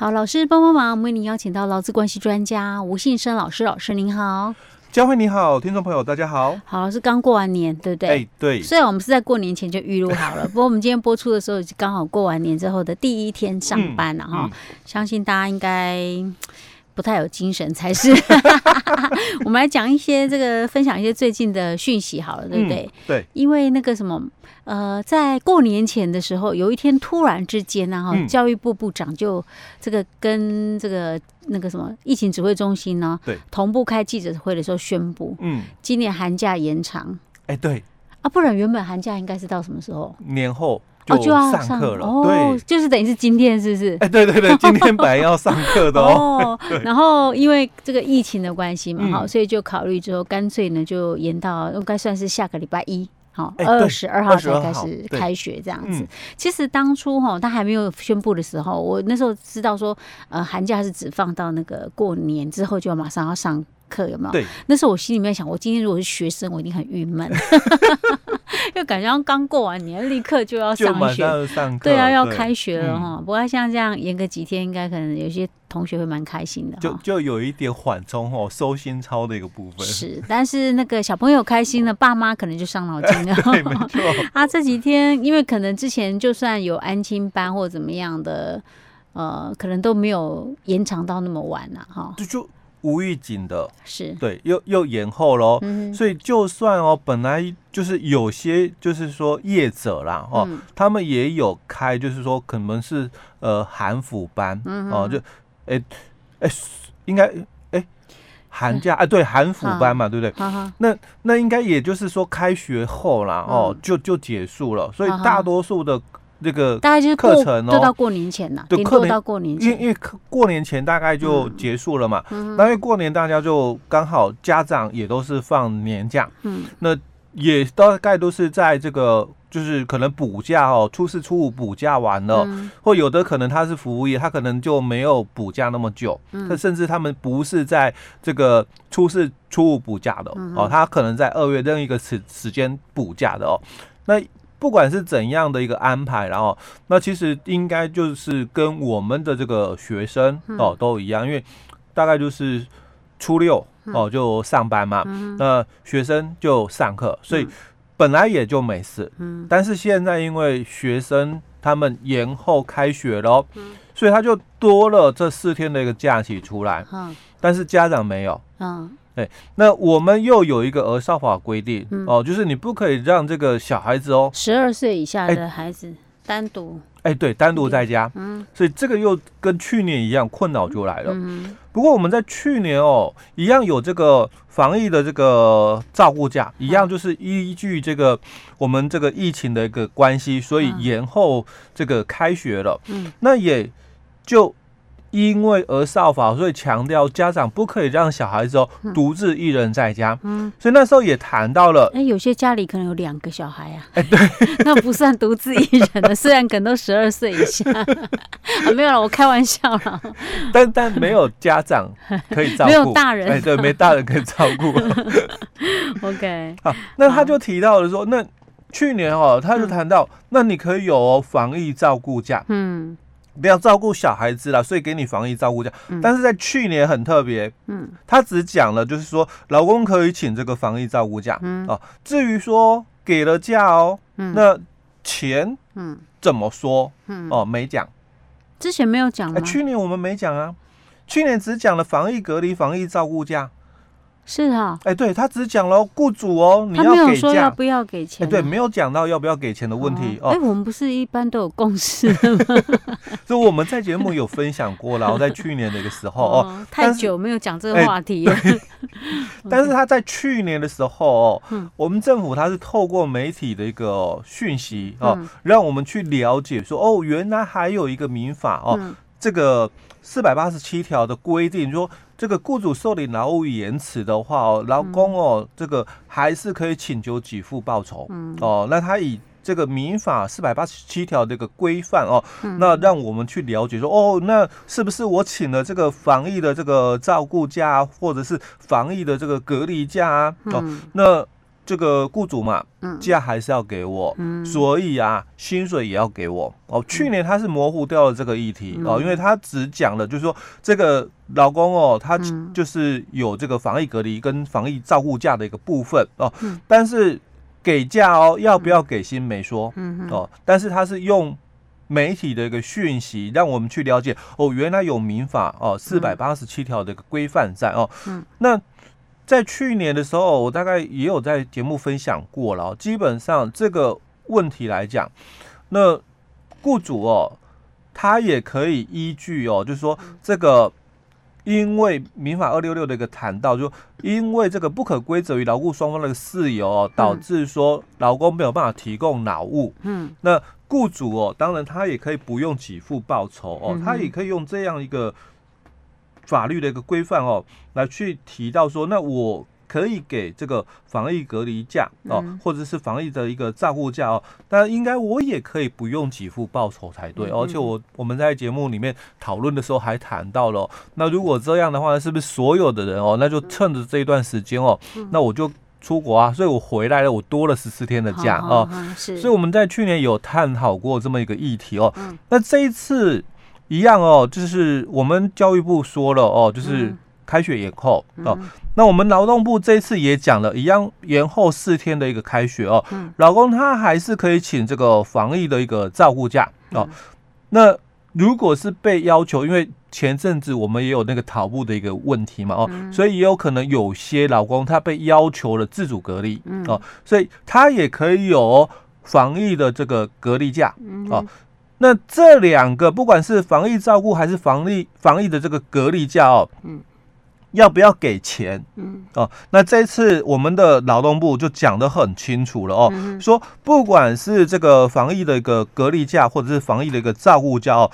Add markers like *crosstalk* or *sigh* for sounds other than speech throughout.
好，老师帮帮忙，我们为您邀请到劳资关系专家吴信生老师，老师您好。佳慧你好，听众朋友大家好。好，是刚过完年，对不对？哎，对。虽然我们是在过年前就预录好了，*laughs* 不过我们今天播出的时候刚好过完年之后的第一天上班了哈、嗯嗯。相信大家应该不太有精神才是。*laughs* 我们来讲一些这个，分享一些最近的讯息好了，对不对？嗯、对。因为那个什么。呃，在过年前的时候，有一天突然之间呢，哈，教育部部长就这个跟这个那个什么疫情指挥中心呢，对，同步开记者会的时候宣布，嗯，今年寒假延长，哎，对，啊，不然原本寒假应该是到什么时候？年后就要上课了，哦，对，就是等于是今天，是不是？*laughs* 哎，对对对，今天本来要上课的哦，*laughs* 然后因为这个疫情的关系嘛，哈，所以就考虑之后，干脆呢就延到应该算是下个礼拜一。好，二十二号才开始开学这样子。其实当初哈，他还没有宣布的时候，我那时候知道说，呃，寒假是只放到那个过年之后就要马上要上课，有没有？对。那时候我心里面想，我今天如果是学生，我一定很郁闷，*laughs* *laughs* 又感觉刚过完年，立刻就要上学，上课，对啊，要开学了哈。不过像这样延个几天，应该可能有些。同学会蛮开心的，就就有一点缓冲哦，收心操的一个部分是，但是那个小朋友开心了，爸妈可能就伤脑筋了。*laughs* 对，没错。*laughs* 啊，这几天因为可能之前就算有安亲班或怎么样的，呃，可能都没有延长到那么晚了哈。就就无预警的，是对，又又延后喽。嗯。所以就算哦，本来就是有些就是说业者啦哦，他们也有开，就是说可能是呃寒辅班哦，就。哎、欸，哎、欸，应该哎、欸，寒假哎、欸，对，寒辅班嘛，对不对？好好，那那应该也就是说开学后啦，哦，就就结束了，所以大多数的这个大概就是课程哦，都到过年前了，对，课到过年前，因为因为过年前大概就结束了嘛，嗯、那因为过年大家就刚好家长也都是放年假，嗯，那也大概都是在这个。就是可能补假哦，初四初五补假完了，嗯，或有的可能他是服务业，他可能就没有补假那么久。嗯，他甚至他们不是在这个初四初五补假的，嗯，哦，他可能在二月任意一个时时间补假的哦。那不管是怎样的一个安排，然后那其实应该就是跟我们的这个学生哦都一样，因为大概就是初六哦就上班嘛，那学生就上课，所以。本来也就没事，嗯，但是现在因为学生他们延后开学了，嗯，所以他就多了这四天的一个假期出来，嗯，但是家长没有，嗯，对，那我们又有一个儿少法规定，嗯，哦，就是你不可以让这个小孩子哦，十二岁以下的孩子单独。哎，对，单独在家，嗯，所以这个又跟去年一样，困扰就来了。嗯，不过我们在去年哦，一样有这个防疫的这个照顾假，一样就是依据这个我们这个疫情的一个关系，所以延后这个开学了。嗯，那也就。因为儿少法，所以强调家长不可以让小孩子哦独自一人在家。嗯，所以那时候也谈到了。哎，有些家里可能有两个小孩啊。哎，对，*laughs* 那不算独自一人的，虽然可能都十二岁以下。*laughs* 啊，没有了，我开玩笑了。但但没有家长可以照顾，*laughs* 没有大人。哎，对，没大人可以照顾。OK。好，那他就提到了说，那去年哦，他就谈到，那你可以有哦防疫照顾假。嗯。不要照顾小孩子了，所以给你防疫照顾假。嗯。但是在去年很特别，嗯，他只讲了，就是说老公可以请这个防疫照顾假，嗯哦。至于说给了假哦，嗯，那钱，嗯，怎么说？嗯，哦，没讲。之前没有讲吗？欸，去年我们没讲啊，去年只讲了防疫隔离、防疫照顾假。是啊，哎，对他只讲了雇主哦，你要给假，他没有说要不要给钱，对，没有讲到要不要给钱的问题。哦。哎，我们不是一般都有共识？*laughs* 所以我们在节目有分享过，然后在去年的一个时候哦，太久没有讲这个话题了。*laughs* 但是他在去年的时候哦，我们政府他是透过媒体的一个讯息哦，让我们去了解说哦，原来还有一个民法哦，这个四百八十七条的规定说。这个雇主受理劳务延迟的话哦，劳工哦，这个还是可以请求给付报酬。嗯哦，那他以这个民法四百八十七条这个规范哦，那让我们去了解说哦，那是不是我请了这个防疫的这个照顾假，或者是防疫的这个隔离假啊？哦，那。这个雇主嘛，假还是要给我，所以啊，薪水也要给我。哦，去年他是模糊掉了这个议题哦，因为他只讲了，就是说这个老公哦，他就是有这个防疫隔离跟防疫照顾假的一个部分哦，但是给假哦，要不要给薪没说？哦，但是他是用媒体的一个讯息让我们去了解哦，原来有民法哦四百八十七条的一个规范在哦，那。在去年的时候，我大概也有在节目分享过了。基本上这个问题来讲，那雇主哦，他也可以依据哦，就是说这个，因为民法二六六的一个谈到，就因为这个不可归责于劳雇双方的事由哦，导致说劳工没有办法提供劳务，嗯，那雇主哦，当然他也可以不用给付报酬哦，他也可以用这样一个。法律的一个规范哦，来去提到说，那我可以给这个防疫隔离假哦，或者是防疫的一个照顾假哦，但应该我也可以不用给付报酬才对。而且我我们在节目里面讨论的时候还谈到了，那如果这样的话，是不是所有的人哦，那就趁着这一段时间哦，那我就出国啊，所以我回来了，我多了十四天的假哦。是，所以我们在去年有探讨过这么一个议题哦。那这一次。一样哦，就是我们教育部说了哦，就是开学延后哦。那我们劳动部这次也讲了一样，延后四天的一个开学哦。老公他还是可以请这个防疫的一个照顾假哦。那如果是被要求，因为前阵子我们也有那个逃步的一个问题嘛哦，所以也有可能有些老公他被要求了自主隔离哦，所以他也可以有防疫的这个隔离假哦。那这两个，不管是防疫照顾还是防疫防疫的这个隔离假哦，嗯，要不要给钱？嗯，哦，那这次我们的劳动部就讲得很清楚了哦，说不管是这个防疫的一个隔离假，或者是防疫的一个照顾假哦，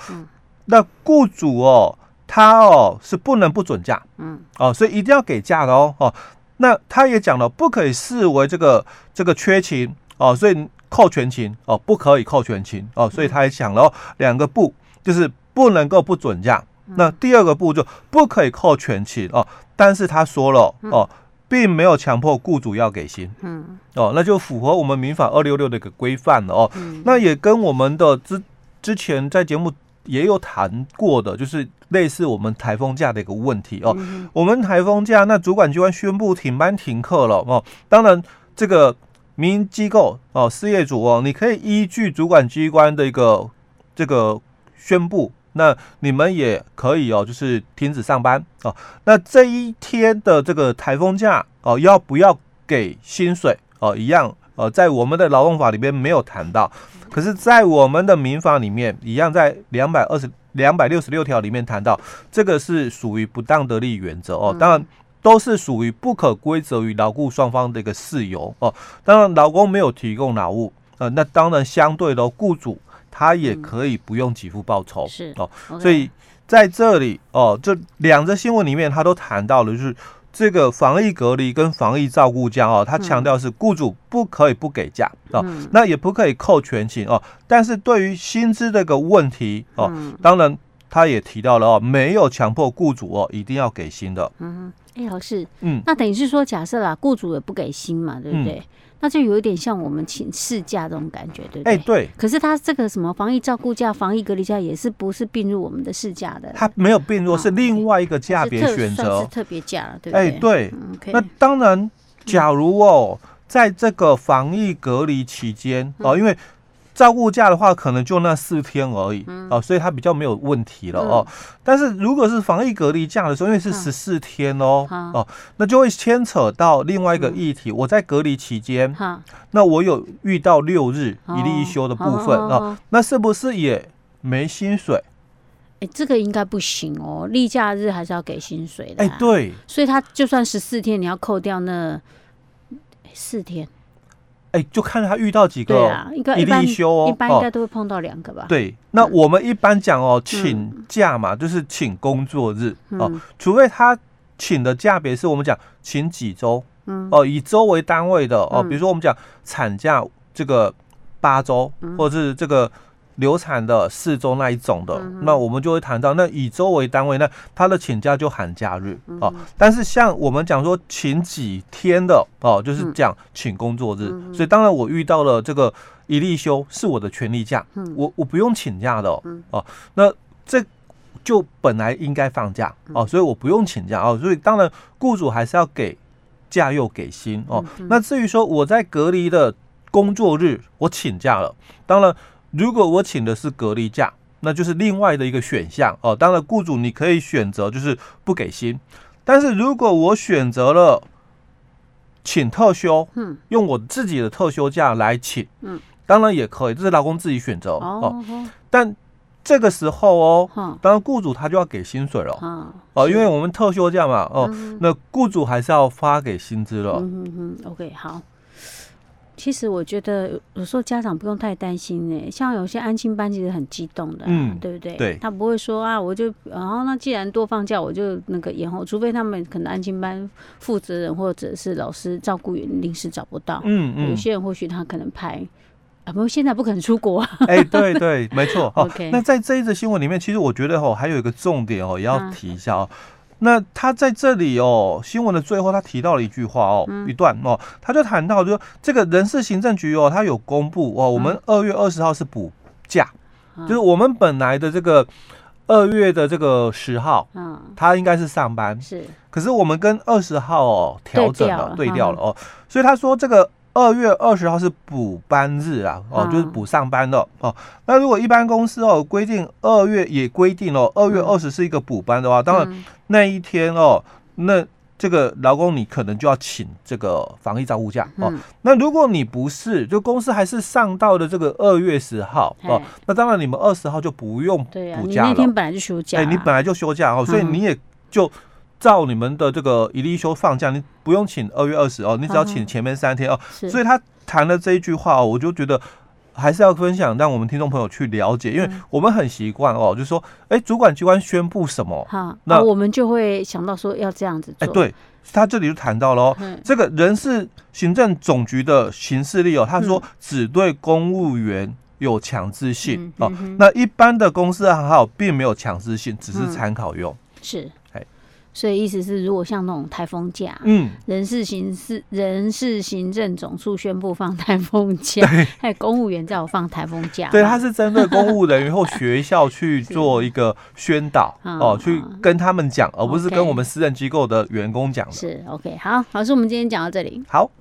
那雇主哦，他哦是不能不准假，嗯，哦，所以一定要给假的哦，哦，那他也讲了，不可以视为这个这个缺勤哦，所以。扣全勤哦，不可以扣全勤哦，所以他也想了两个不，就是不能够不准假。那第二个步骤不可以扣全勤哦，但是他说了哦，并没有强迫雇主要给薪，嗯，哦，那就符合我们民法二六六的一个规范了哦。那也跟我们的之之前在节目也有谈过的，就是类似我们台风假的一个问题哦。我们台风假，那主管机关宣布停班停课了哦，当然这个。民营机构哦，事业主哦，你可以依据主管机关的一个这个宣布，那你们也可以哦，就是停止上班哦。那这一天的这个台风假哦，要不要给薪水哦？一样呃，在我们的劳动法里边没有谈到，可是，在我们的民法里面一样，在两百二十两百六十六条里面谈到，这个是属于不当得利原则哦。当然。都是属于不可归责于劳雇双方的一个事由哦。当然，劳工没有提供劳务，呃，那当然相对的，雇主他也可以不用给付报酬，嗯、是哦。所以在这里哦，这两则新闻里面，他都谈到了，就是这个防疫隔离跟防疫照顾假哦，他强调是雇主不可以不给假哦，嗯、那也不可以扣全勤哦。但是对于薪资这个问题哦，当然他也提到了哦，没有强迫雇主哦一定要给薪的，嗯。哎，老师，嗯，那等于是说，假设啦，雇主也不给薪嘛，对不对？嗯、那就有一点像我们请事假这种感觉，对不对？哎，对。可是他这个什么防疫照顾假、防疫隔离假，也是不是并入我们的事假的？他没有并入，是另外一个价别选择，是特别假了，对不对？哎，对。那当然，假如哦，在这个防疫隔离期间哦，因为。照顾假的话，可能就那四天而已，嗯、哦，所以他比较没有问题了哦。嗯、但是如果是防疫隔离假的时候，因为是十四天哦，嗯、哦，那就会牵扯到另外一个议题。嗯、我在隔离期间，嗯、那我有遇到六日一例一休的部分哦，哦，那是不是也没薪水？哎、欸，这个应该不行哦，例假日还是要给薪水的、啊。哎、欸，对，所以他就算十四天，你要扣掉那四天。哎，就看他遇到几个一例一休哦，一般应该都会碰到两个吧。对，那我们一般讲哦，请假嘛，就是请工作日哦，除非他请的假别是我们讲请几周，哦，以周为单位的哦，比如说我们讲产假这个八周，或者是这个流产的四周那一种的，嗯、那我们就会谈到，那以周为单位，那他的请假就含假日哦。嗯、但是像我们讲说请几天的哦，就是讲请工作日。嗯、所以当然我遇到了这个一例休是我的权利假，嗯、我我不用请假的哦。那这就本来应该放假哦，所以我不用请假哦。所以当然雇主还是要给假又给薪哦。那至于说我在隔离的工作日我请假了，当然。如果我请的是隔离假，那就是另外的一个选项哦。当然，雇主你可以选择就是不给薪，但是如果我选择了请特休，嗯，用我自己的特休假来请，嗯，当然也可以，这是劳工自己选择哦。但这个时候哦，当然雇主他就要给薪水了，哦，因为我们特休假嘛，哦，那雇主还是要发给薪资了。嗯嗯嗯，OK，好。其实我觉得有时候家长不用太担心呢，像有些安亲班其实很激动的，嗯，对不对？对，他不会说啊，我就然后那既然多放假，我就那个延后，除非他们可能安亲班负责人或者是老师照顾员临时找不到，嗯嗯，有些人或许他可能排啊，不过现在不可能出国啊，哎，对对，没错。*laughs* OK，那在这一则新闻里面，其实我觉得哦，还有一个重点哦，也要提一下哦。那他在这里哦，新闻的最后他提到了一句话哦，嗯、一段哦，他就谈到就说这个人事行政局哦，他有公布哦，我们二月二十号是补假，嗯、就是我们本来的这个二月的这个十号，嗯，他应该是上班是，可是我们跟二十号哦调整了，对调了，了哦，嗯、所以他说这个。二月二十号是补班日啊，哦，就是补上班的哦。那如果一般公司哦规定二月也规定哦，二月二十是一个补班的话，当然那一天哦，那这个劳工你可能就要请这个防疫照护假哦。那如果你不是，就公司还是上到的这个二月十号哦，那当然你们二十号就不用补假了。那天本来就休假，哎，你本来就休假哦，所以你也就。照你们的这个一例休放假，你不用请二月二十哦，你只要请前面三天哦。是所以他谈了这一句话哦，我就觉得还是要分享，让我们听众朋友去了解，因为我们很习惯哦，就是说，哎，主管机关宣布什么，好，那我们就会想到说要这样子做。哎，对，他这里就谈到了哦，嗯、这个人事行政总局的行事例哦，他说只对公务员有强制性、嗯、哦，那一般的公司还好，并没有强制性，只是参考用。嗯、是。所以意思是，如果像那种台风假，嗯，人事行事人事行政总处宣布放台风假，对。*laughs* 还有公务员在我放台风假，对，他是针对公务人员或学校去 *laughs* 做一个宣导哦，去跟他们讲，而不是跟我们私人机构的员工讲的。是 OK，好，老师，我们今天讲到这里，好。